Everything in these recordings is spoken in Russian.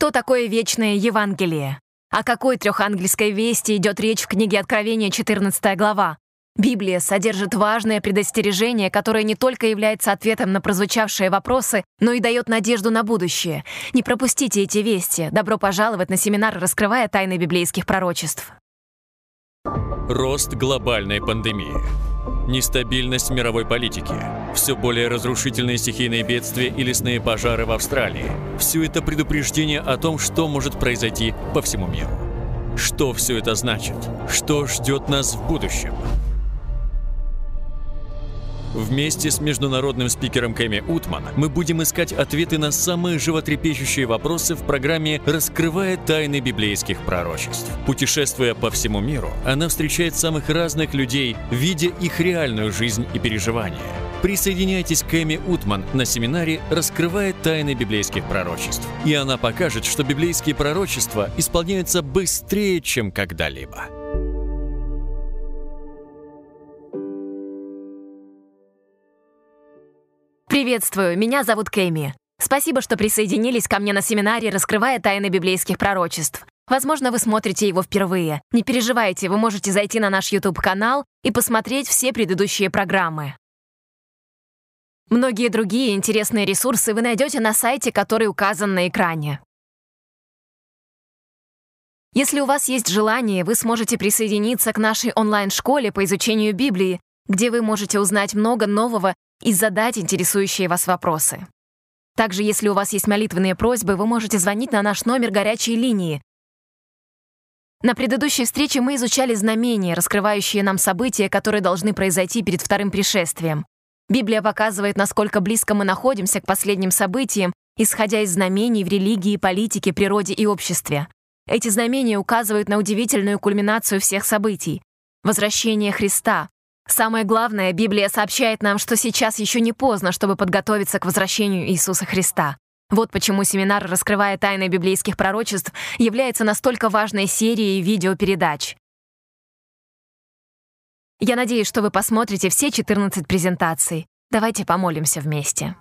Что такое вечное Евангелие? О какой трехангельской вести идет речь в книге Откровения, 14 глава? Библия содержит важное предостережение, которое не только является ответом на прозвучавшие вопросы, но и дает надежду на будущее. Не пропустите эти вести. Добро пожаловать на семинар «Раскрывая тайны библейских пророчеств». Рост глобальной пандемии. Нестабильность мировой политики. Все более разрушительные стихийные бедствия и лесные пожары в Австралии. Все это предупреждение о том, что может произойти по всему миру. Что все это значит? Что ждет нас в будущем? Вместе с международным спикером Кэми Утман мы будем искать ответы на самые животрепещущие вопросы в программе «Раскрывая тайны библейских пророчеств». Путешествуя по всему миру, она встречает самых разных людей, видя их реальную жизнь и переживания. Присоединяйтесь к Эми Утман на семинаре «Раскрывая тайны библейских пророчеств». И она покажет, что библейские пророчества исполняются быстрее, чем когда-либо. Приветствую, меня зовут Кэми. Спасибо, что присоединились ко мне на семинаре «Раскрывая тайны библейских пророчеств». Возможно, вы смотрите его впервые. Не переживайте, вы можете зайти на наш YouTube-канал и посмотреть все предыдущие программы. Многие другие интересные ресурсы вы найдете на сайте, который указан на экране. Если у вас есть желание, вы сможете присоединиться к нашей онлайн-школе по изучению Библии, где вы можете узнать много нового и задать интересующие вас вопросы. Также, если у вас есть молитвенные просьбы, вы можете звонить на наш номер горячей линии. На предыдущей встрече мы изучали знамения, раскрывающие нам события, которые должны произойти перед вторым пришествием. Библия показывает, насколько близко мы находимся к последним событиям, исходя из знамений в религии, политике, природе и обществе. Эти знамения указывают на удивительную кульминацию всех событий — возвращение Христа, Самое главное, Библия сообщает нам, что сейчас еще не поздно, чтобы подготовиться к возвращению Иисуса Христа. Вот почему семинар «Раскрывая тайны библейских пророчеств» является настолько важной серией видеопередач. Я надеюсь, что вы посмотрите все 14 презентаций. Давайте помолимся вместе.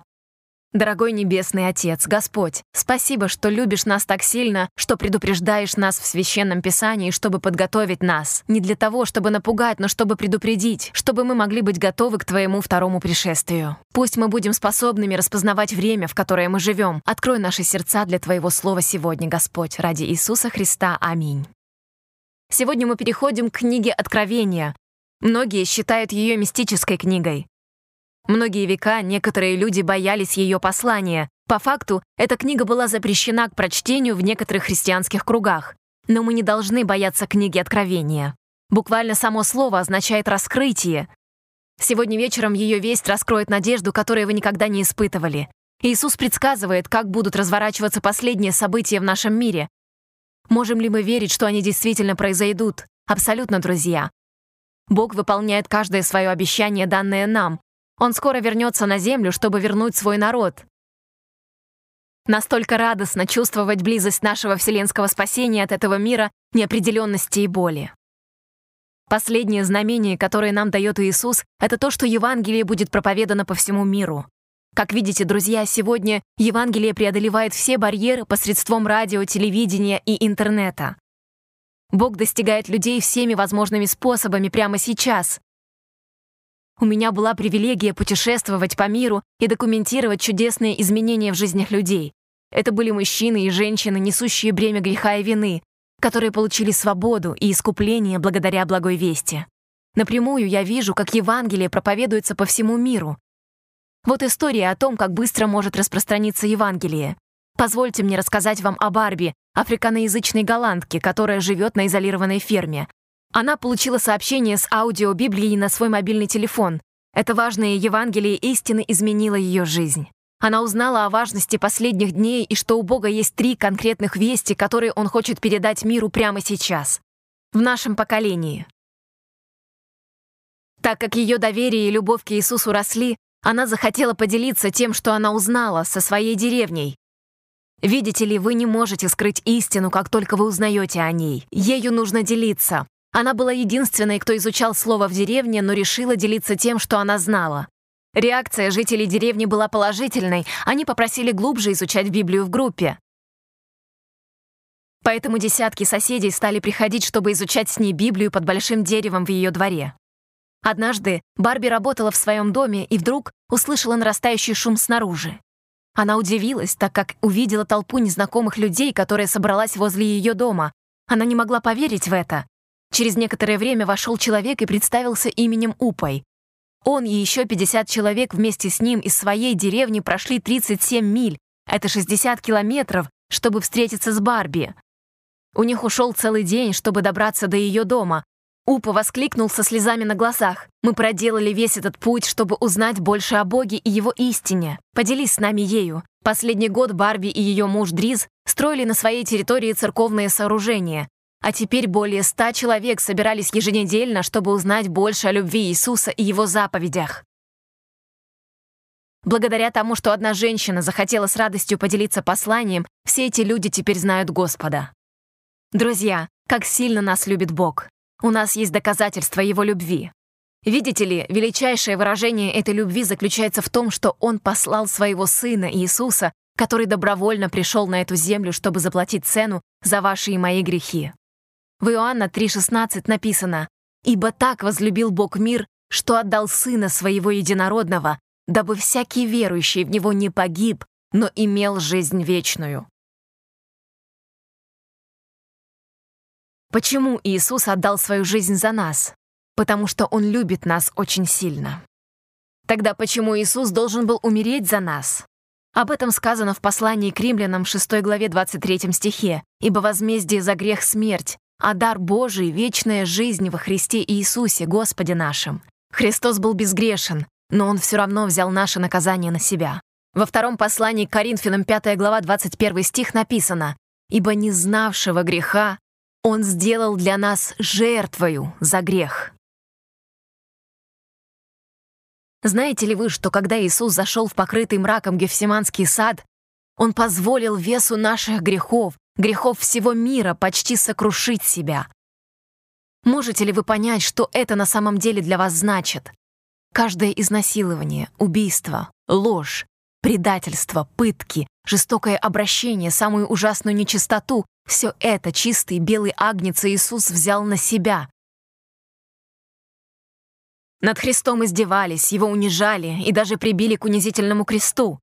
Дорогой Небесный Отец, Господь, спасибо, что любишь нас так сильно, что предупреждаешь нас в Священном Писании, чтобы подготовить нас. Не для того, чтобы напугать, но чтобы предупредить, чтобы мы могли быть готовы к Твоему второму пришествию. Пусть мы будем способными распознавать время, в которое мы живем. Открой наши сердца для Твоего Слова сегодня, Господь, ради Иисуса Христа. Аминь. Сегодня мы переходим к книге Откровения. Многие считают ее мистической книгой. Многие века некоторые люди боялись ее послания. По факту, эта книга была запрещена к прочтению в некоторых христианских кругах. Но мы не должны бояться книги Откровения. Буквально само слово означает «раскрытие». Сегодня вечером ее весть раскроет надежду, которую вы никогда не испытывали. Иисус предсказывает, как будут разворачиваться последние события в нашем мире. Можем ли мы верить, что они действительно произойдут? Абсолютно, друзья. Бог выполняет каждое свое обещание, данное нам, он скоро вернется на Землю, чтобы вернуть свой народ. Настолько радостно чувствовать близость нашего вселенского спасения от этого мира неопределенности и боли. Последнее знамение, которое нам дает Иисус, это то, что Евангелие будет проповедано по всему миру. Как видите, друзья, сегодня Евангелие преодолевает все барьеры посредством радио, телевидения и интернета. Бог достигает людей всеми возможными способами прямо сейчас. У меня была привилегия путешествовать по миру и документировать чудесные изменения в жизнях людей. Это были мужчины и женщины, несущие бремя греха и вины, которые получили свободу и искупление благодаря благой вести. Напрямую я вижу, как Евангелие проповедуется по всему миру. Вот история о том, как быстро может распространиться Евангелие. Позвольте мне рассказать вам о Барби, африканоязычной голландке, которая живет на изолированной ферме. Она получила сообщение с аудиобиблией на свой мобильный телефон. Это важное Евангелие истины изменило ее жизнь. Она узнала о важности последних дней и что у Бога есть три конкретных вести, которые Он хочет передать миру прямо сейчас. В нашем поколении. Так как ее доверие и любовь к Иисусу росли, она захотела поделиться тем, что она узнала, со своей деревней. Видите ли, вы не можете скрыть истину, как только вы узнаете о ней. Ею нужно делиться, она была единственной, кто изучал слово в деревне, но решила делиться тем, что она знала. Реакция жителей деревни была положительной, они попросили глубже изучать Библию в группе. Поэтому десятки соседей стали приходить, чтобы изучать с ней Библию под большим деревом в ее дворе. Однажды Барби работала в своем доме и вдруг услышала нарастающий шум снаружи. Она удивилась, так как увидела толпу незнакомых людей, которая собралась возле ее дома. Она не могла поверить в это. Через некоторое время вошел человек и представился именем Упой. Он и еще 50 человек вместе с ним из своей деревни прошли 37 миль, это 60 километров, чтобы встретиться с Барби. У них ушел целый день, чтобы добраться до ее дома. Упа воскликнул со слезами на глазах. «Мы проделали весь этот путь, чтобы узнать больше о Боге и Его истине. Поделись с нами ею. Последний год Барби и ее муж Дриз строили на своей территории церковные сооружения. А теперь более ста человек собирались еженедельно, чтобы узнать больше о любви Иисуса и Его заповедях. Благодаря тому, что одна женщина захотела с радостью поделиться посланием, все эти люди теперь знают Господа. Друзья, как сильно нас любит Бог. У нас есть доказательства Его любви. Видите ли, величайшее выражение этой любви заключается в том, что Он послал своего Сына Иисуса, который добровольно пришел на эту землю, чтобы заплатить цену за ваши и мои грехи. В Иоанна 3,16 написано «Ибо так возлюбил Бог мир, что отдал Сына Своего Единородного, дабы всякий верующий в Него не погиб, но имел жизнь вечную». Почему Иисус отдал свою жизнь за нас? Потому что Он любит нас очень сильно. Тогда почему Иисус должен был умереть за нас? Об этом сказано в послании к римлянам 6 главе 23 стихе. «Ибо возмездие за грех — смерть, а дар Божий — вечная жизнь во Христе Иисусе, Господе нашим. Христос был безгрешен, но Он все равно взял наше наказание на себя. Во втором послании к Коринфянам 5 глава 21 стих написано «Ибо не знавшего греха Он сделал для нас жертвою за грех». Знаете ли вы, что когда Иисус зашел в покрытый мраком Гефсиманский сад, Он позволил весу наших грехов, грехов всего мира почти сокрушить себя. Можете ли вы понять, что это на самом деле для вас значит? Каждое изнасилование, убийство, ложь, предательство, пытки, жестокое обращение, самую ужасную нечистоту — все это чистый белый агнец Иисус взял на себя. Над Христом издевались, его унижали и даже прибили к унизительному кресту.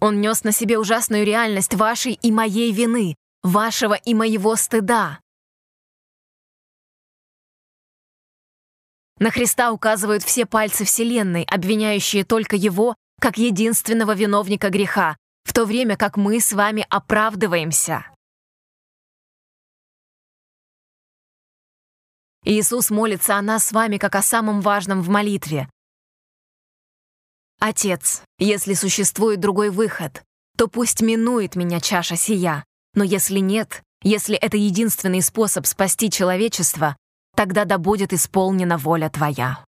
Он нес на себе ужасную реальность вашей и моей вины, вашего и моего стыда. На Христа указывают все пальцы Вселенной, обвиняющие только Его как единственного виновника греха, в то время как мы с вами оправдываемся. Иисус молится о нас с вами как о самом важном в молитве. «Отец, если существует другой выход, то пусть минует меня чаша сия, но если нет, если это единственный способ спасти человечество, тогда да будет исполнена воля Твоя».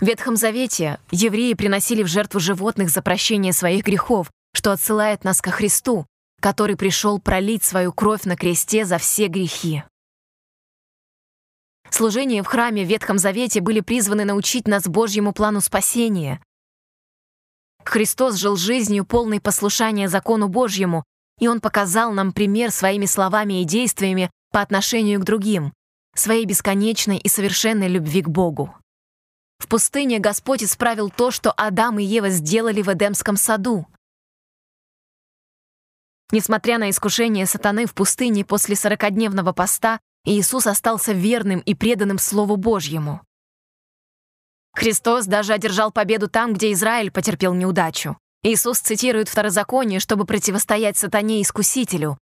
В Ветхом Завете евреи приносили в жертву животных за прощение своих грехов, что отсылает нас ко Христу, который пришел пролить свою кровь на кресте за все грехи. Служения в храме в Ветхом Завете были призваны научить нас Божьему плану спасения. Христос жил жизнью, полной послушания закону Божьему, и Он показал нам пример своими словами и действиями по отношению к другим, своей бесконечной и совершенной любви к Богу. В пустыне Господь исправил то, что Адам и Ева сделали в Эдемском саду. Несмотря на искушение сатаны в пустыне после сорокодневного поста, Иисус остался верным и преданным Слову Божьему. Христос даже одержал победу там, где Израиль потерпел неудачу. Иисус цитирует Второзаконие, чтобы противостоять сатане-искусителю.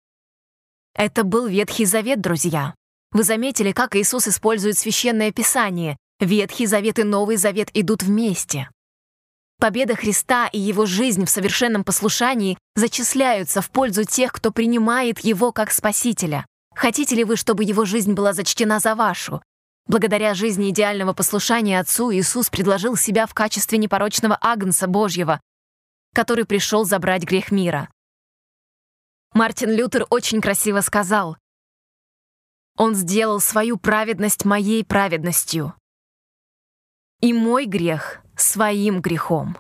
Это был Ветхий Завет, друзья. Вы заметили, как Иисус использует Священное Писание. Ветхий Завет и Новый Завет идут вместе. Победа Христа и Его жизнь в совершенном послушании зачисляются в пользу тех, кто принимает Его как Спасителя. Хотите ли вы, чтобы его жизнь была зачтена за вашу? Благодаря жизни идеального послушания Отцу Иисус предложил себя в качестве непорочного агнца Божьего, который пришел забрать грех мира. Мартин Лютер очень красиво сказал, «Он сделал свою праведность моей праведностью, и мой грех своим грехом».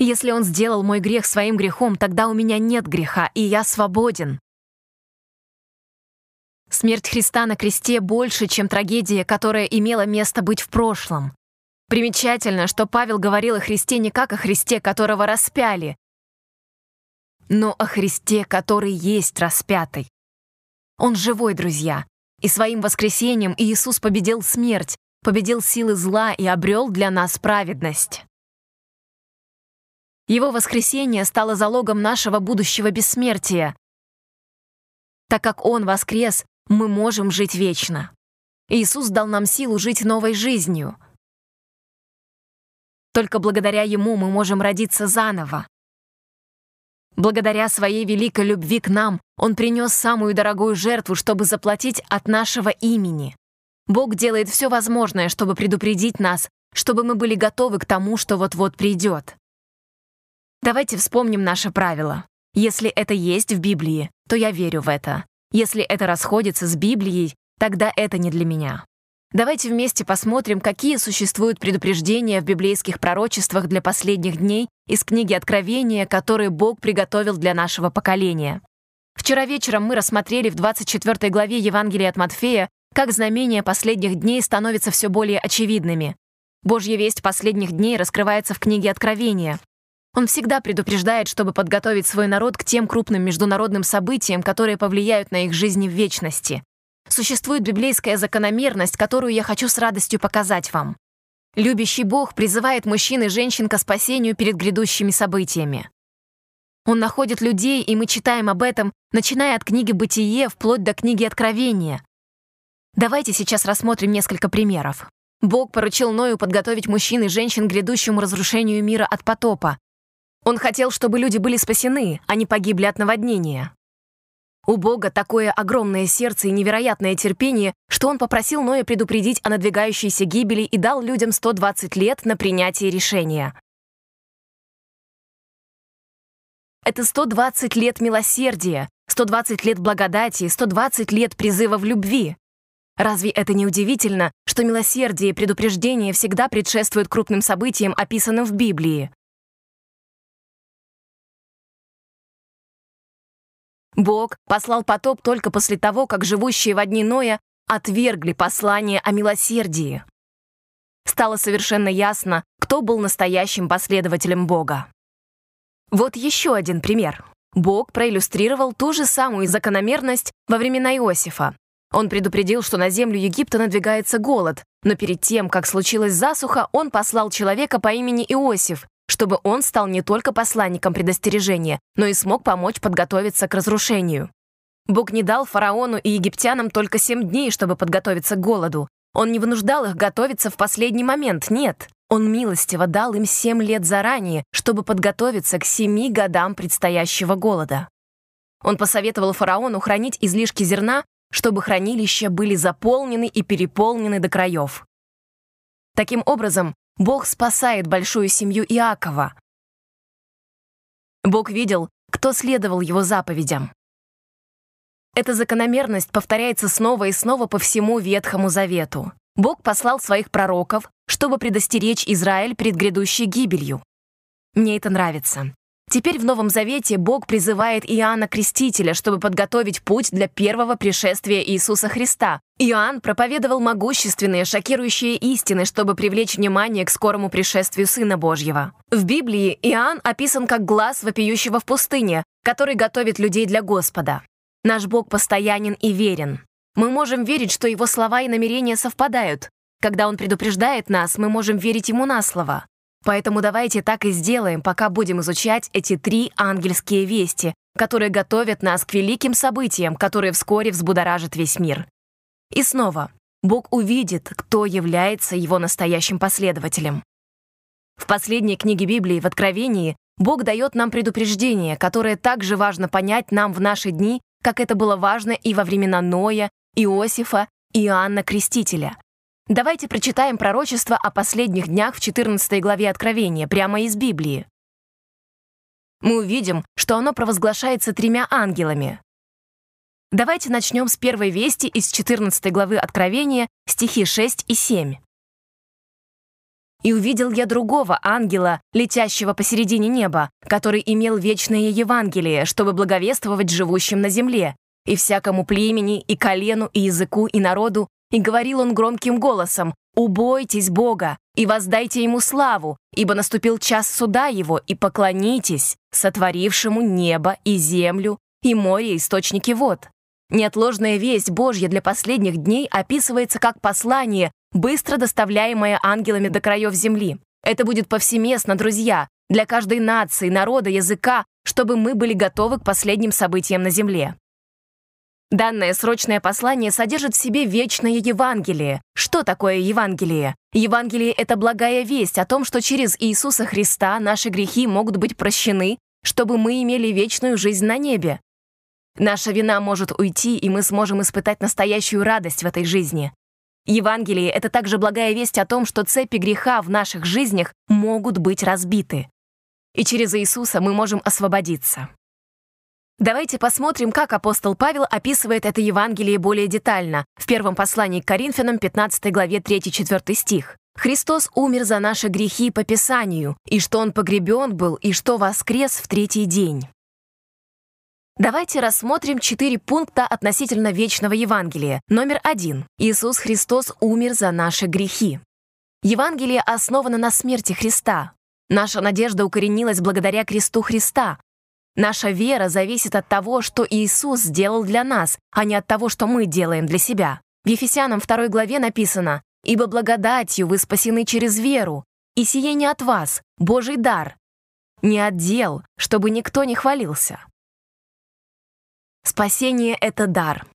Если Он сделал мой грех своим грехом, тогда у меня нет греха, и я свободен. Смерть Христа на кресте больше, чем трагедия, которая имела место быть в прошлом. Примечательно, что Павел говорил о Христе не как о Христе, которого распяли, но о Христе, который есть распятый. Он живой, друзья, и своим воскресением Иисус победил смерть, победил силы зла и обрел для нас праведность. Его воскресение стало залогом нашего будущего бессмертия. Так как Он воскрес, мы можем жить вечно. Иисус дал нам силу жить новой жизнью. Только благодаря Ему мы можем родиться заново. Благодаря своей великой любви к нам Он принес самую дорогую жертву, чтобы заплатить от нашего имени. Бог делает все возможное, чтобы предупредить нас, чтобы мы были готовы к тому, что вот-вот придет. Давайте вспомним наше правило. Если это есть в Библии, то я верю в это. Если это расходится с Библией, тогда это не для меня. Давайте вместе посмотрим, какие существуют предупреждения в библейских пророчествах для последних дней из книги Откровения, которые Бог приготовил для нашего поколения. Вчера вечером мы рассмотрели в 24 главе Евангелия от Матфея, как знамения последних дней становятся все более очевидными. Божья весть последних дней раскрывается в книге Откровения. Он всегда предупреждает, чтобы подготовить свой народ к тем крупным международным событиям, которые повлияют на их жизни в вечности. Существует библейская закономерность, которую я хочу с радостью показать вам. Любящий Бог призывает мужчин и женщин к спасению перед грядущими событиями. Он находит людей, и мы читаем об этом, начиная от книги «Бытие» вплоть до книги «Откровения». Давайте сейчас рассмотрим несколько примеров. Бог поручил Ною подготовить мужчин и женщин к грядущему разрушению мира от потопа, он хотел, чтобы люди были спасены, а не погибли от наводнения. У Бога такое огромное сердце и невероятное терпение, что он попросил Ноя предупредить о надвигающейся гибели и дал людям 120 лет на принятие решения. Это 120 лет милосердия, 120 лет благодати, 120 лет призыва в любви. Разве это не удивительно, что милосердие и предупреждение всегда предшествуют крупным событиям, описанным в Библии? Бог послал потоп только после того, как живущие в дни Ноя отвергли послание о милосердии. Стало совершенно ясно, кто был настоящим последователем Бога. Вот еще один пример. Бог проиллюстрировал ту же самую закономерность во времена Иосифа. Он предупредил, что на землю Египта надвигается голод, но перед тем, как случилась засуха, он послал человека по имени Иосиф, чтобы он стал не только посланником предостережения, но и смог помочь подготовиться к разрушению. Бог не дал фараону и египтянам только семь дней, чтобы подготовиться к голоду. Он не вынуждал их готовиться в последний момент, нет. Он милостиво дал им семь лет заранее, чтобы подготовиться к семи годам предстоящего голода. Он посоветовал фараону хранить излишки зерна, чтобы хранилища были заполнены и переполнены до краев. Таким образом, Бог спасает большую семью Иакова. Бог видел, кто следовал его заповедям. Эта закономерность повторяется снова и снова по всему Ветхому Завету. Бог послал своих пророков, чтобы предостеречь Израиль перед грядущей гибелью. Мне это нравится. Теперь в Новом Завете Бог призывает Иоанна Крестителя, чтобы подготовить путь для первого пришествия Иисуса Христа. Иоанн проповедовал могущественные, шокирующие истины, чтобы привлечь внимание к скорому пришествию Сына Божьего. В Библии Иоанн описан как глаз вопиющего в пустыне, который готовит людей для Господа. Наш Бог постоянен и верен. Мы можем верить, что Его слова и намерения совпадают. Когда Он предупреждает нас, мы можем верить Ему на слово. Поэтому давайте так и сделаем, пока будем изучать эти три ангельские вести, которые готовят нас к великим событиям, которые вскоре взбудоражат весь мир. И снова, Бог увидит, кто является его настоящим последователем. В последней книге Библии, в Откровении, Бог дает нам предупреждение, которое также важно понять нам в наши дни, как это было важно и во времена Ноя, Иосифа и Иоанна Крестителя. Давайте прочитаем пророчество о последних днях в 14 главе Откровения, прямо из Библии. Мы увидим, что оно провозглашается тремя ангелами. Давайте начнем с первой вести из 14 главы Откровения, стихи 6 и 7. И увидел я другого ангела, летящего посередине неба, который имел вечное Евангелие, чтобы благовествовать живущим на земле, и всякому племени, и колену, и языку, и народу, и говорил он громким голосом, «Убойтесь Бога, и воздайте Ему славу, ибо наступил час суда Его, и поклонитесь сотворившему небо и землю, и море, источники вод». Неотложная весть Божья для последних дней описывается как послание, быстро доставляемое ангелами до краев земли. Это будет повсеместно, друзья, для каждой нации, народа, языка, чтобы мы были готовы к последним событиям на земле. Данное срочное послание содержит в себе вечное Евангелие. Что такое Евангелие? Евангелие — это благая весть о том, что через Иисуса Христа наши грехи могут быть прощены, чтобы мы имели вечную жизнь на небе. Наша вина может уйти, и мы сможем испытать настоящую радость в этой жизни. Евангелие — это также благая весть о том, что цепи греха в наших жизнях могут быть разбиты. И через Иисуса мы можем освободиться. Давайте посмотрим, как апостол Павел описывает это Евангелие более детально в первом послании к Коринфянам, 15 главе 3-4 стих. «Христос умер за наши грехи по Писанию, и что Он погребен был, и что воскрес в третий день». Давайте рассмотрим четыре пункта относительно вечного Евангелия. Номер один. Иисус Христос умер за наши грехи. Евангелие основано на смерти Христа. Наша надежда укоренилась благодаря кресту Христа, Наша вера зависит от того, что Иисус сделал для нас, а не от того, что мы делаем для себя. В Ефесянам 2 главе написано «Ибо благодатью вы спасены через веру, и сие не от вас, Божий дар, не от дел, чтобы никто не хвалился». Спасение — это дар,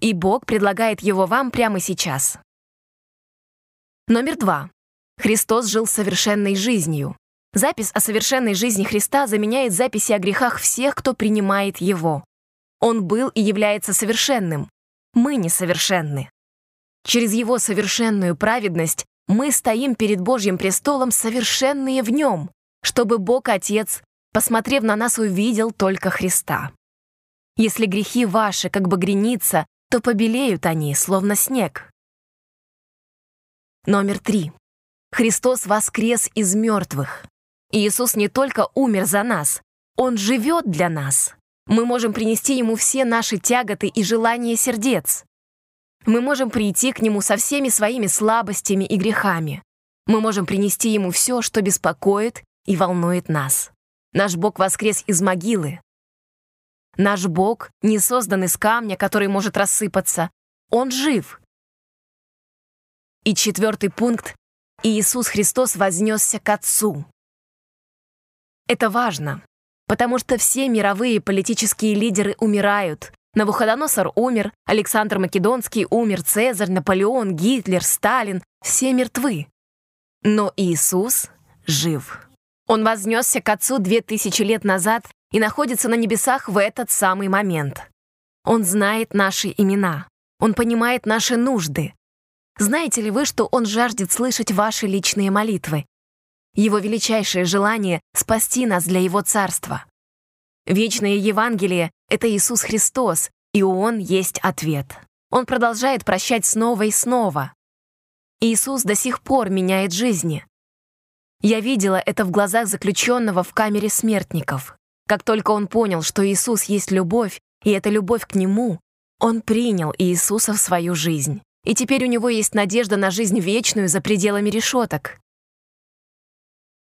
и Бог предлагает его вам прямо сейчас. Номер два. Христос жил совершенной жизнью. Запись о совершенной жизни Христа заменяет записи о грехах всех, кто принимает Его. Он был и является совершенным. Мы несовершенны. Через Его совершенную праведность мы стоим перед Божьим престолом совершенные в Нем, чтобы Бог Отец, посмотрев на нас, увидел только Христа. Если грехи ваши как бы греница, то побелеют они, словно снег. Номер три. Христос воскрес из мертвых. Иисус не только умер за нас, Он живет для нас. Мы можем принести Ему все наши тяготы и желания сердец. Мы можем прийти к Нему со всеми своими слабостями и грехами. Мы можем принести Ему все, что беспокоит и волнует нас. Наш Бог воскрес из могилы. Наш Бог не создан из камня, который может рассыпаться. Он жив. И четвертый пункт. Иисус Христос вознесся к Отцу. Это важно, потому что все мировые политические лидеры умирают. Навуходоносор умер, Александр Македонский умер, Цезарь, Наполеон, Гитлер, Сталин — все мертвы. Но Иисус жив. Он вознесся к Отцу две тысячи лет назад и находится на небесах в этот самый момент. Он знает наши имена. Он понимает наши нужды. Знаете ли вы, что Он жаждет слышать ваши личные молитвы? Его величайшее желание — спасти нас для Его Царства. Вечное Евангелие — это Иисус Христос, и Он есть ответ. Он продолжает прощать снова и снова. Иисус до сих пор меняет жизни. Я видела это в глазах заключенного в камере смертников. Как только он понял, что Иисус есть любовь, и это любовь к Нему, он принял Иисуса в свою жизнь. И теперь у него есть надежда на жизнь вечную за пределами решеток.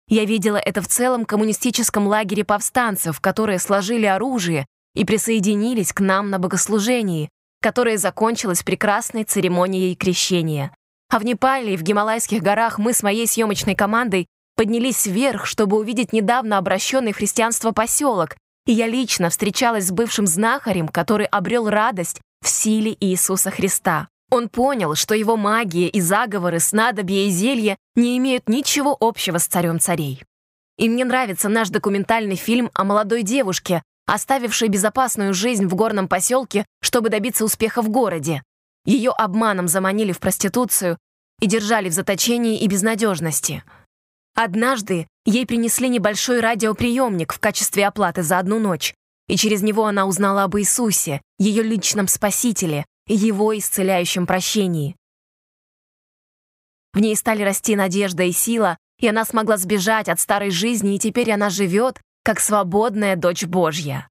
Я видела это в целом коммунистическом лагере повстанцев, которые сложили оружие и присоединились к нам на богослужении, которое закончилось прекрасной церемонией крещения. А в Непале и в Гималайских горах мы с моей съемочной командой поднялись вверх, чтобы увидеть недавно обращенный в христианство поселок, и я лично встречалась с бывшим знахарем, который обрел радость в силе Иисуса Христа. Он понял, что его магия и заговоры, снадобья и зелья не имеют ничего общего с царем царей. И мне нравится наш документальный фильм о молодой девушке, оставившей безопасную жизнь в горном поселке, чтобы добиться успеха в городе. Ее обманом заманили в проституцию и держали в заточении и безнадежности. Однажды ей принесли небольшой радиоприемник в качестве оплаты за одну ночь, и через него она узнала об Иисусе, ее личном спасителе, его исцеляющем прощении. В ней стали расти надежда и сила, и она смогла сбежать от старой жизни, и теперь она живет, как свободная дочь Божья.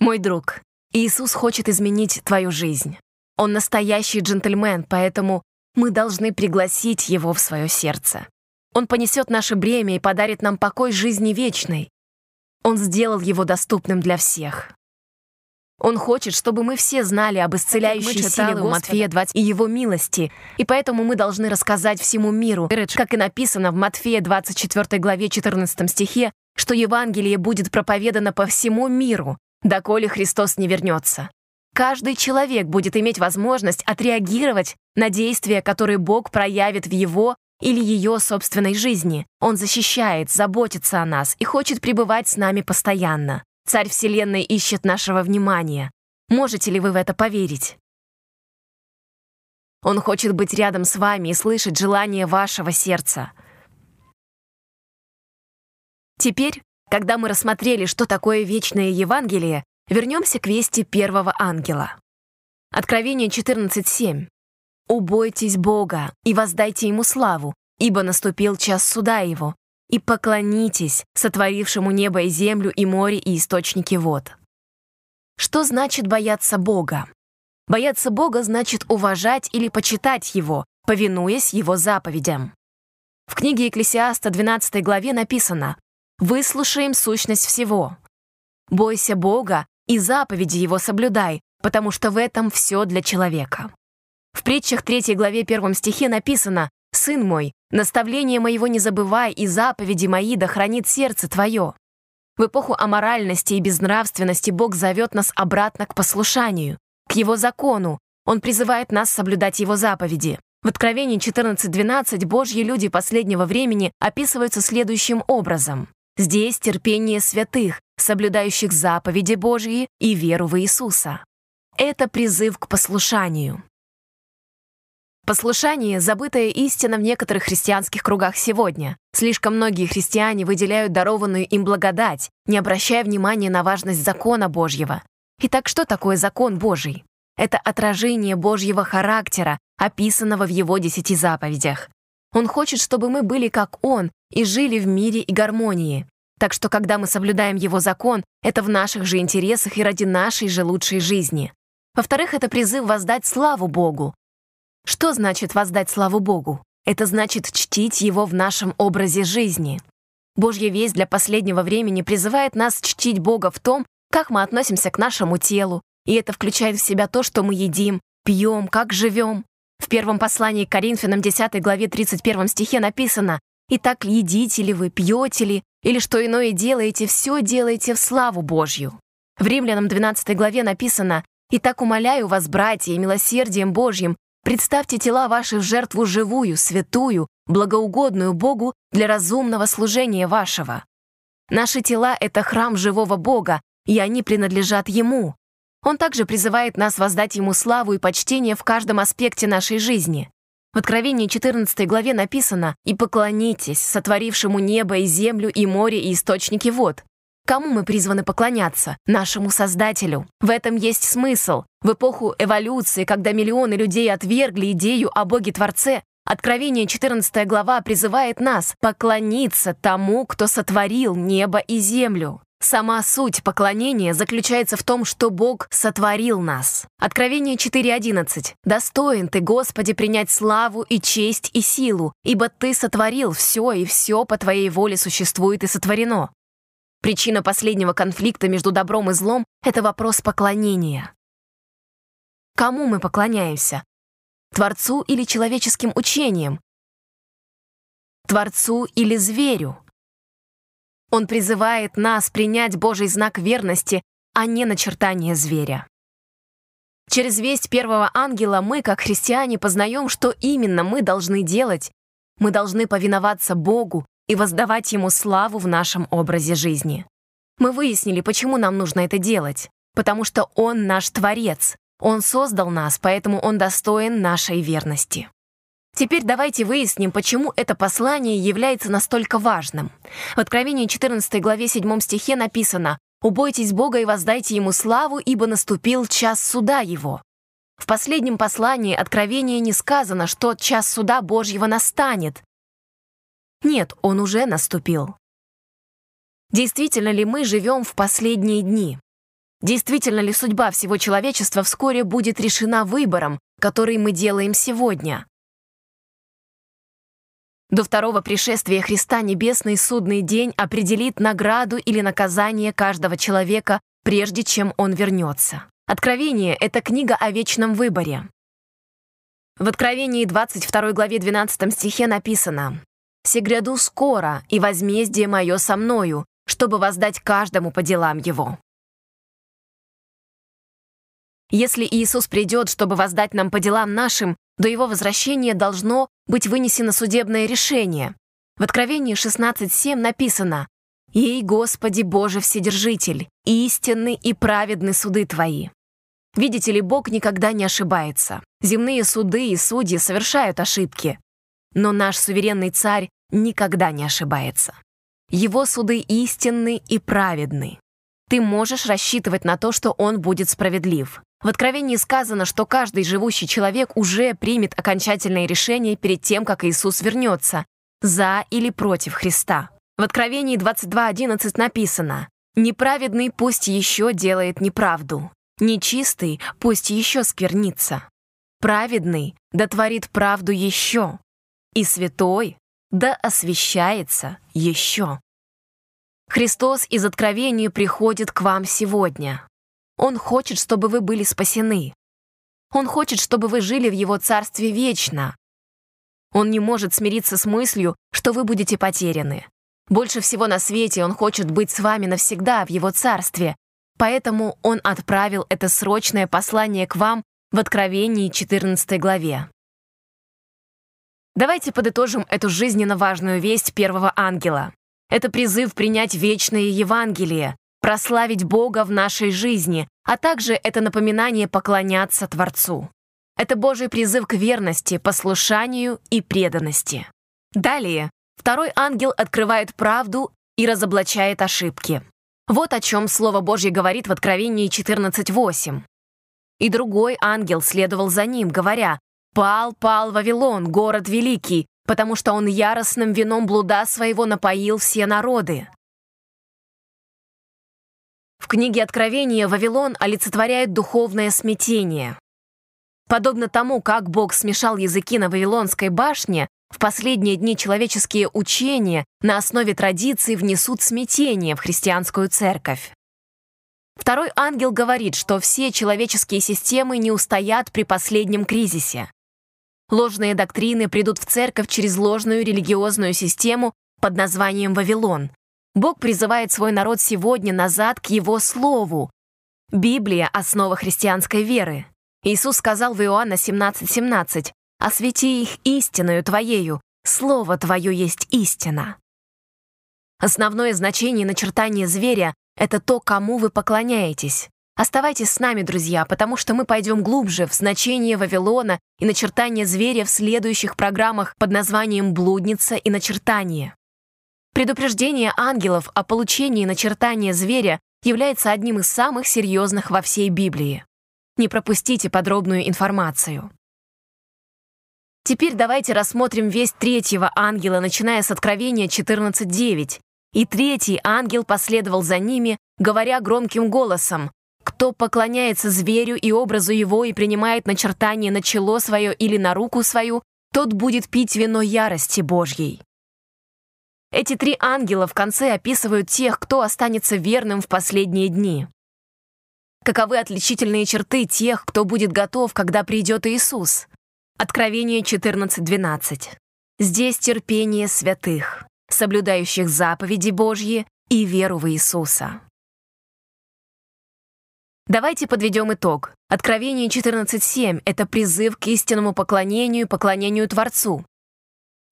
Мой друг, Иисус хочет изменить твою жизнь. Он настоящий джентльмен, поэтому мы должны пригласить его в свое сердце. Он понесет наше бремя и подарит нам покой жизни вечной. Он сделал его доступным для всех. Он хочет, чтобы мы все знали об исцеляющей силе у Матфея 20 и его милости, и поэтому мы должны рассказать всему миру, как и написано в Матфея 24 главе 14 стихе, что Евангелие будет проповедано по всему миру, доколе Христос не вернется. Каждый человек будет иметь возможность отреагировать на действия, которые Бог проявит в его или ее собственной жизни. Он защищает, заботится о нас и хочет пребывать с нами постоянно. Царь Вселенной ищет нашего внимания. Можете ли вы в это поверить? Он хочет быть рядом с вами и слышать желание вашего сердца. Теперь, когда мы рассмотрели, что такое вечное Евангелие, вернемся к вести первого ангела. Откровение 14.7. «Убойтесь Бога и воздайте Ему славу, ибо наступил час суда Его, и поклонитесь сотворившему небо и землю и море и источники вод. Что значит бояться Бога? Бояться Бога значит уважать или почитать Его, повинуясь Его заповедям. В книге Екклесиаста 12 главе написано «Выслушаем сущность всего». «Бойся Бога и заповеди Его соблюдай, потому что в этом все для человека». В притчах 3 главе 1 стихе написано «Сын мой, наставление моего не забывай, и заповеди мои да хранит сердце твое». В эпоху аморальности и безнравственности Бог зовет нас обратно к послушанию, к Его закону. Он призывает нас соблюдать Его заповеди. В Откровении 14.12 Божьи люди последнего времени описываются следующим образом. Здесь терпение святых, соблюдающих заповеди Божьи и веру в Иисуса. Это призыв к послушанию. Послушание — забытая истина в некоторых христианских кругах сегодня. Слишком многие христиане выделяют дарованную им благодать, не обращая внимания на важность закона Божьего. Итак, что такое закон Божий? Это отражение Божьего характера, описанного в Его десяти заповедях. Он хочет, чтобы мы были как Он и жили в мире и гармонии. Так что, когда мы соблюдаем Его закон, это в наших же интересах и ради нашей же лучшей жизни. Во-вторых, это призыв воздать славу Богу, что значит воздать славу Богу? Это значит чтить Его в нашем образе жизни. Божья весть для последнего времени призывает нас чтить Бога в том, как мы относимся к нашему телу, и это включает в себя то, что мы едим, пьем, как живем. В первом послании к Коринфянам 10 главе 31 стихе написано «Итак, едите ли вы, пьете ли, или что иное делаете, все делаете в славу Божью». В Римлянам 12 главе написано «Итак, умоляю вас, братья, милосердием Божьим, Представьте тела ваши в жертву живую, святую, благоугодную Богу для разумного служения вашего. Наши тела — это храм живого Бога, и они принадлежат Ему. Он также призывает нас воздать Ему славу и почтение в каждом аспекте нашей жизни. В Откровении 14 главе написано «И поклонитесь сотворившему небо и землю и море и источники вод». Кому мы призваны поклоняться? Нашему Создателю. В этом есть смысл. В эпоху эволюции, когда миллионы людей отвергли идею о Боге-Творце, Откровение 14 глава призывает нас поклониться тому, кто сотворил небо и землю. Сама суть поклонения заключается в том, что Бог сотворил нас. Откровение 4.11. «Достоин ты, Господи, принять славу и честь и силу, ибо ты сотворил все, и все по твоей воле существует и сотворено». Причина последнего конфликта между добром и злом — это вопрос поклонения. Кому мы поклоняемся? Творцу или человеческим учениям? Творцу или зверю? Он призывает нас принять Божий знак верности, а не начертание зверя. Через весть первого ангела мы, как христиане, познаем, что именно мы должны делать. Мы должны повиноваться Богу, и воздавать Ему славу в нашем образе жизни. Мы выяснили, почему нам нужно это делать. Потому что Он наш Творец. Он создал нас, поэтому Он достоин нашей верности. Теперь давайте выясним, почему это послание является настолько важным. В Откровении 14 главе 7 стихе написано «Убойтесь Бога и воздайте Ему славу, ибо наступил час суда Его». В последнем послании Откровения не сказано, что час суда Божьего настанет. Нет, он уже наступил. Действительно ли мы живем в последние дни? Действительно ли судьба всего человечества вскоре будет решена выбором, который мы делаем сегодня? До второго пришествия Христа Небесный судный день определит награду или наказание каждого человека, прежде чем он вернется. Откровение — это книга о вечном выборе. В Откровении 22 главе 12 стихе написано «Сегряду скоро, и возмездие мое со мною, чтобы воздать каждому по делам его». Если Иисус придет, чтобы воздать нам по делам нашим, до Его возвращения должно быть вынесено судебное решение. В Откровении 16.7 написано «Ей, Господи Боже Вседержитель, истинны и праведны суды Твои». Видите ли, Бог никогда не ошибается. Земные суды и судьи совершают ошибки. Но наш суверенный царь никогда не ошибается. Его суды истинны и праведны. Ты можешь рассчитывать на то, что он будет справедлив. В Откровении сказано, что каждый живущий человек уже примет окончательное решение перед тем, как Иисус вернется, за или против Христа. В Откровении 22.11 написано «Неправедный пусть еще делает неправду, нечистый пусть еще сквернится, праведный да творит правду еще, и святой да освящается еще». Христос из Откровения приходит к вам сегодня. Он хочет, чтобы вы были спасены. Он хочет, чтобы вы жили в Его Царстве вечно. Он не может смириться с мыслью, что вы будете потеряны. Больше всего на свете Он хочет быть с вами навсегда в Его Царстве, поэтому Он отправил это срочное послание к вам в Откровении 14 главе. Давайте подытожим эту жизненно важную весть первого ангела. Это призыв принять вечное Евангелие, прославить Бога в нашей жизни, а также это напоминание поклоняться Творцу. Это Божий призыв к верности, послушанию и преданности. Далее, второй ангел открывает правду и разоблачает ошибки. Вот о чем Слово Божье говорит в Откровении 14.8. «И другой ангел следовал за ним, говоря, «Пал, пал Вавилон, город великий, потому что он яростным вином блуда своего напоил все народы». В книге Откровения Вавилон олицетворяет духовное смятение. Подобно тому, как Бог смешал языки на Вавилонской башне, в последние дни человеческие учения на основе традиций внесут смятение в христианскую церковь. Второй ангел говорит, что все человеческие системы не устоят при последнем кризисе. Ложные доктрины придут в церковь через ложную религиозную систему под названием Вавилон, Бог призывает свой народ сегодня назад к Его Слову. Библия — основа христианской веры. Иисус сказал в Иоанна 17:17, 17, «Освети их истиною Твоею, Слово Твое есть истина». Основное значение начертания зверя — это то, кому вы поклоняетесь. Оставайтесь с нами, друзья, потому что мы пойдем глубже в значение Вавилона и начертание зверя в следующих программах под названием «Блудница и начертание». Предупреждение ангелов о получении начертания зверя является одним из самых серьезных во всей Библии. Не пропустите подробную информацию. Теперь давайте рассмотрим весь третьего ангела, начиная с Откровения 14.9. «И третий ангел последовал за ними, говоря громким голосом, «Кто поклоняется зверю и образу его и принимает начертание на чело свое или на руку свою, тот будет пить вино ярости Божьей». Эти три ангела в конце описывают тех, кто останется верным в последние дни. Каковы отличительные черты тех, кто будет готов, когда придет Иисус? Откровение 14.12. Здесь терпение святых, соблюдающих заповеди Божьи и веру в Иисуса. Давайте подведем итог. Откровение 14.7 — это призыв к истинному поклонению и поклонению Творцу.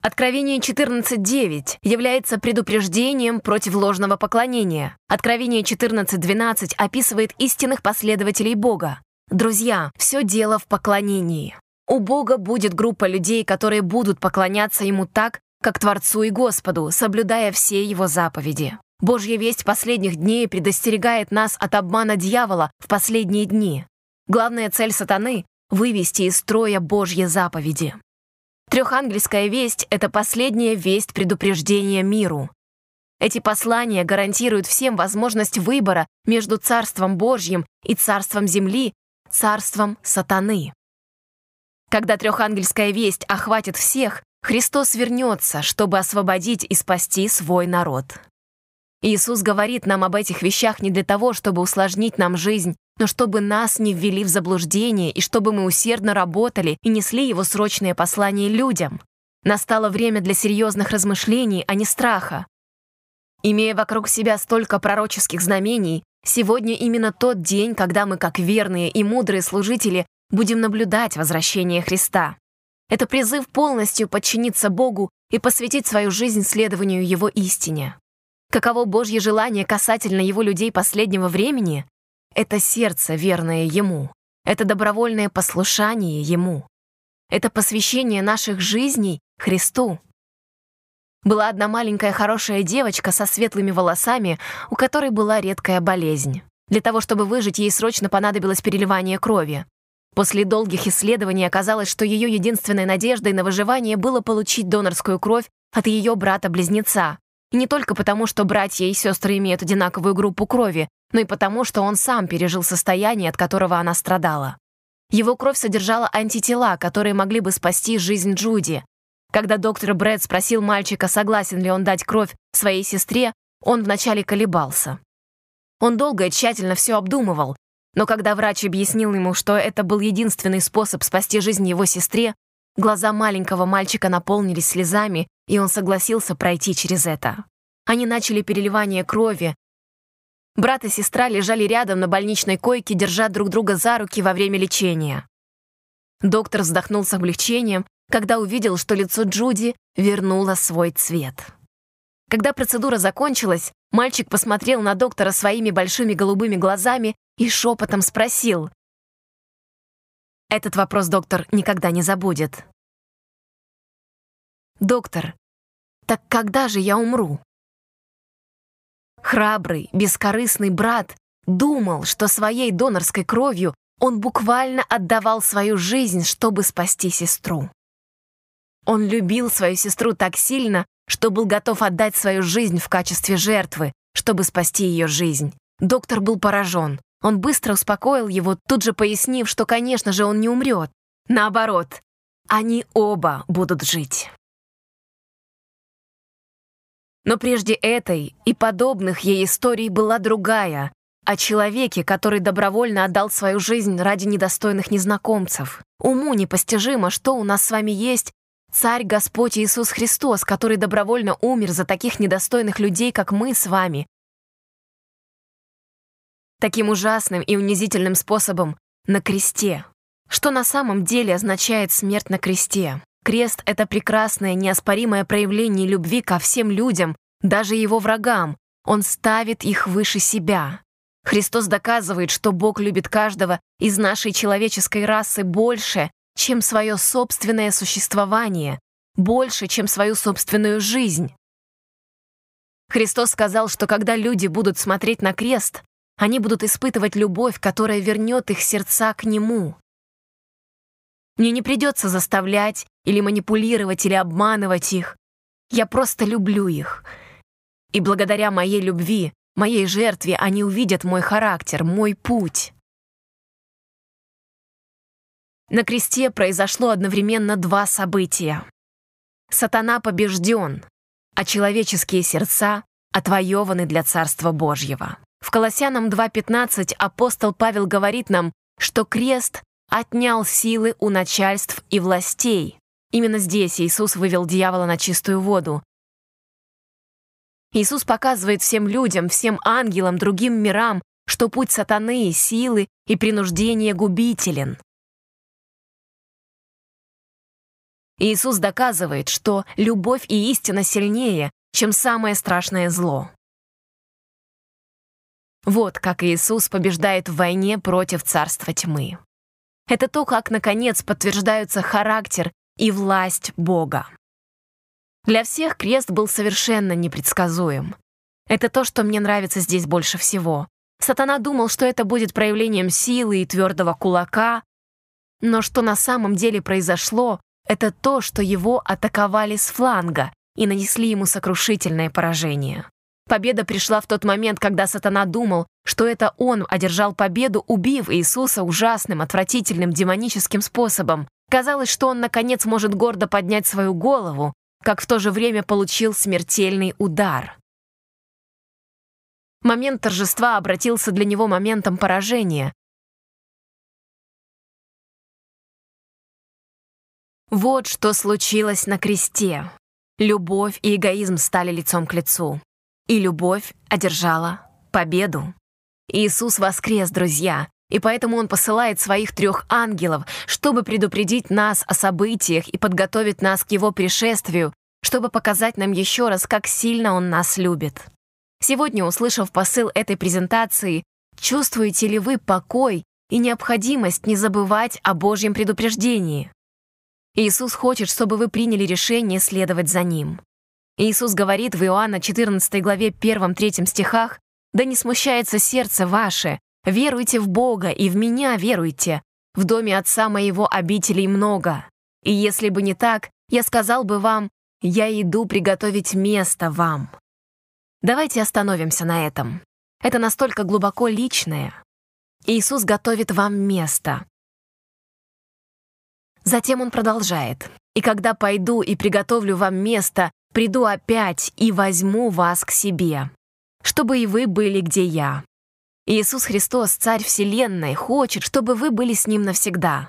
Откровение 14.9 является предупреждением против ложного поклонения. Откровение 14.12 описывает истинных последователей Бога. Друзья, все дело в поклонении. У Бога будет группа людей, которые будут поклоняться Ему так, как Творцу и Господу, соблюдая все Его заповеди. Божья весть последних дней предостерегает нас от обмана дьявола в последние дни. Главная цель сатаны вывести из строя Божьи заповеди. Трехангельская весть — это последняя весть предупреждения миру. Эти послания гарантируют всем возможность выбора между Царством Божьим и Царством Земли, Царством Сатаны. Когда трехангельская весть охватит всех, Христос вернется, чтобы освободить и спасти свой народ. Иисус говорит нам об этих вещах не для того, чтобы усложнить нам жизнь, но чтобы нас не ввели в заблуждение и чтобы мы усердно работали и несли его срочное послание людям. Настало время для серьезных размышлений, а не страха. Имея вокруг себя столько пророческих знамений, сегодня именно тот день, когда мы, как верные и мудрые служители, будем наблюдать возвращение Христа. Это призыв полностью подчиниться Богу и посвятить свою жизнь следованию Его истине. Каково Божье желание касательно Его людей последнего времени? Это сердце, верное Ему. Это добровольное послушание Ему. Это посвящение наших жизней Христу. Была одна маленькая хорошая девочка со светлыми волосами, у которой была редкая болезнь. Для того, чтобы выжить, ей срочно понадобилось переливание крови. После долгих исследований оказалось, что ее единственной надеждой на выживание было получить донорскую кровь от ее брата-близнеца. И не только потому, что братья и сестры имеют одинаковую группу крови, но и потому, что он сам пережил состояние, от которого она страдала. Его кровь содержала антитела, которые могли бы спасти жизнь Джуди. Когда доктор Брэд спросил мальчика, согласен ли он дать кровь своей сестре, он вначале колебался. Он долго и тщательно все обдумывал, но когда врач объяснил ему, что это был единственный способ спасти жизнь его сестре, глаза маленького мальчика наполнились слезами, и он согласился пройти через это. Они начали переливание крови. Брат и сестра лежали рядом на больничной койке, держа друг друга за руки во время лечения. Доктор вздохнул с облегчением когда увидел, что лицо Джуди вернуло свой цвет. Когда процедура закончилась, мальчик посмотрел на доктора своими большими голубыми глазами и шепотом спросил. Этот вопрос доктор никогда не забудет. «Доктор, так когда же я умру?» Храбрый, бескорыстный брат думал, что своей донорской кровью он буквально отдавал свою жизнь, чтобы спасти сестру. Он любил свою сестру так сильно, что был готов отдать свою жизнь в качестве жертвы, чтобы спасти ее жизнь. Доктор был поражен. Он быстро успокоил его, тут же пояснив, что, конечно же, он не умрет. Наоборот, они оба будут жить. Но прежде этой и подобных ей историй была другая, о человеке, который добровольно отдал свою жизнь ради недостойных незнакомцев. Уму непостижимо, что у нас с вами есть, Царь Господь Иисус Христос, который добровольно умер за таких недостойных людей, как мы с вами. Таким ужасным и унизительным способом на кресте. Что на самом деле означает смерть на кресте? Крест — это прекрасное, неоспоримое проявление любви ко всем людям, даже его врагам. Он ставит их выше себя. Христос доказывает, что Бог любит каждого из нашей человеческой расы больше, чем свое собственное существование, больше, чем свою собственную жизнь. Христос сказал, что когда люди будут смотреть на крест, они будут испытывать любовь, которая вернет их сердца к Нему. Мне не придется заставлять или манипулировать или обманывать их. Я просто люблю их. И благодаря моей любви, моей жертве, они увидят мой характер, мой путь. На кресте произошло одновременно два события. Сатана побежден, а человеческие сердца отвоеваны для Царства Божьего. В Колоссянам 2.15 апостол Павел говорит нам, что крест отнял силы у начальств и властей. Именно здесь Иисус вывел дьявола на чистую воду. Иисус показывает всем людям, всем ангелам, другим мирам, что путь сатаны, силы и принуждения губителен. Иисус доказывает, что любовь и истина сильнее, чем самое страшное зло. Вот как Иисус побеждает в войне против царства тьмы. Это то, как, наконец, подтверждаются характер и власть Бога. Для всех крест был совершенно непредсказуем. Это то, что мне нравится здесь больше всего. Сатана думал, что это будет проявлением силы и твердого кулака, Но что на самом деле произошло, это то, что его атаковали с фланга и нанесли ему сокрушительное поражение. Победа пришла в тот момент, когда сатана думал, что это он одержал победу, убив Иисуса ужасным, отвратительным, демоническим способом. Казалось, что он, наконец, может гордо поднять свою голову, как в то же время получил смертельный удар. Момент торжества обратился для него моментом поражения. Вот что случилось на кресте. Любовь и эгоизм стали лицом к лицу. И любовь одержала победу. Иисус воскрес, друзья, и поэтому Он посылает своих трех ангелов, чтобы предупредить нас о событиях и подготовить нас к Его пришествию, чтобы показать нам еще раз, как сильно Он нас любит. Сегодня, услышав посыл этой презентации, чувствуете ли вы покой и необходимость не забывать о Божьем предупреждении? Иисус хочет, чтобы вы приняли решение следовать за Ним. Иисус говорит в Иоанна 14 главе 1-3 стихах, «Да не смущается сердце ваше, веруйте в Бога и в Меня веруйте. В доме Отца Моего обителей много. И если бы не так, я сказал бы вам, я иду приготовить место вам». Давайте остановимся на этом. Это настолько глубоко личное. Иисус готовит вам место. Затем он продолжает. «И когда пойду и приготовлю вам место, приду опять и возьму вас к себе, чтобы и вы были, где я. Иисус Христос, Царь Вселенной, хочет, чтобы вы были с Ним навсегда.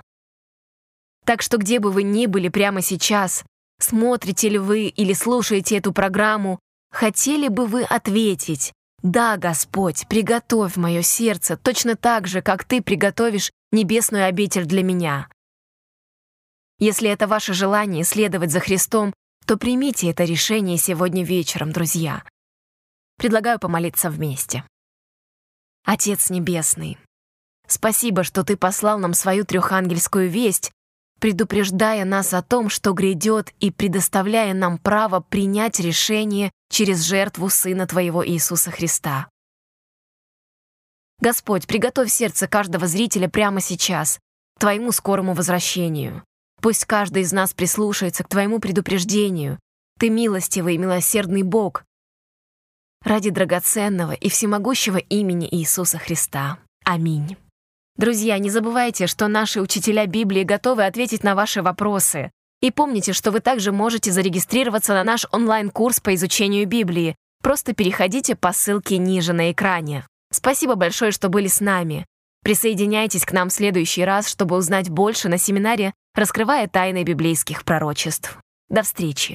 Так что где бы вы ни были прямо сейчас, смотрите ли вы или слушаете эту программу, хотели бы вы ответить «Да, Господь, приготовь мое сердце точно так же, как Ты приготовишь небесную обитель для меня». Если это ваше желание следовать за Христом, то примите это решение сегодня вечером, друзья. Предлагаю помолиться вместе. Отец Небесный, спасибо, что Ты послал нам свою трехангельскую весть, предупреждая нас о том, что грядет и предоставляя нам право принять решение через жертву Сына Твоего Иисуса Христа. Господь, приготовь сердце каждого зрителя прямо сейчас к Твоему скорому возвращению. Пусть каждый из нас прислушается к Твоему предупреждению. Ты милостивый и милосердный Бог. Ради драгоценного и всемогущего имени Иисуса Христа. Аминь. Друзья, не забывайте, что наши учителя Библии готовы ответить на ваши вопросы. И помните, что вы также можете зарегистрироваться на наш онлайн-курс по изучению Библии. Просто переходите по ссылке ниже на экране. Спасибо большое, что были с нами. Присоединяйтесь к нам в следующий раз, чтобы узнать больше на семинаре раскрывая тайны библейских пророчеств. До встречи!